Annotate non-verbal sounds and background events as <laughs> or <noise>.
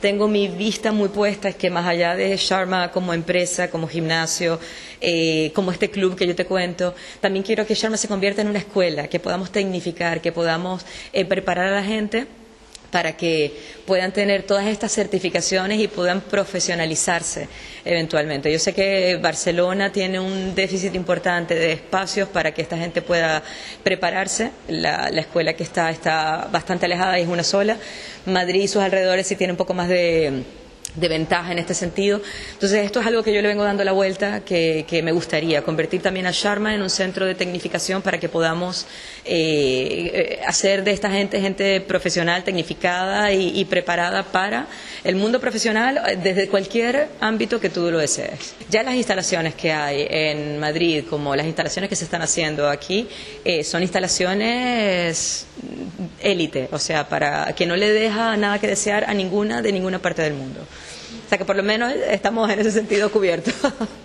Tengo mi vista muy puesta, es que más allá de Sharma como empresa, como gimnasio, eh, como este club que yo te cuento, también quiero que Sharma se convierta en una escuela, que podamos tecnificar, que podamos eh, preparar a la gente para que puedan tener todas estas certificaciones y puedan profesionalizarse eventualmente. Yo sé que Barcelona tiene un déficit importante de espacios para que esta gente pueda prepararse. La, la escuela que está está bastante alejada y es una sola. Madrid y sus alrededores sí tienen un poco más de de ventaja en este sentido. Entonces, esto es algo que yo le vengo dando la vuelta, que, me gustaría convertir también a Sharma en un centro de tecnificación para que podamos eh, hacer de esta gente gente profesional, tecnificada y, preparada para el mundo profesional eh, desde cualquier ámbito que tú lo desees. Ya las instalaciones que hay en Madrid, como las instalaciones que se están haciendo aquí, eh, son instalaciones élite, o sea, para que no le deja nada que desear a ninguna de ninguna parte del mundo. O sea que por lo menos estamos en ese sentido cubiertos. <laughs>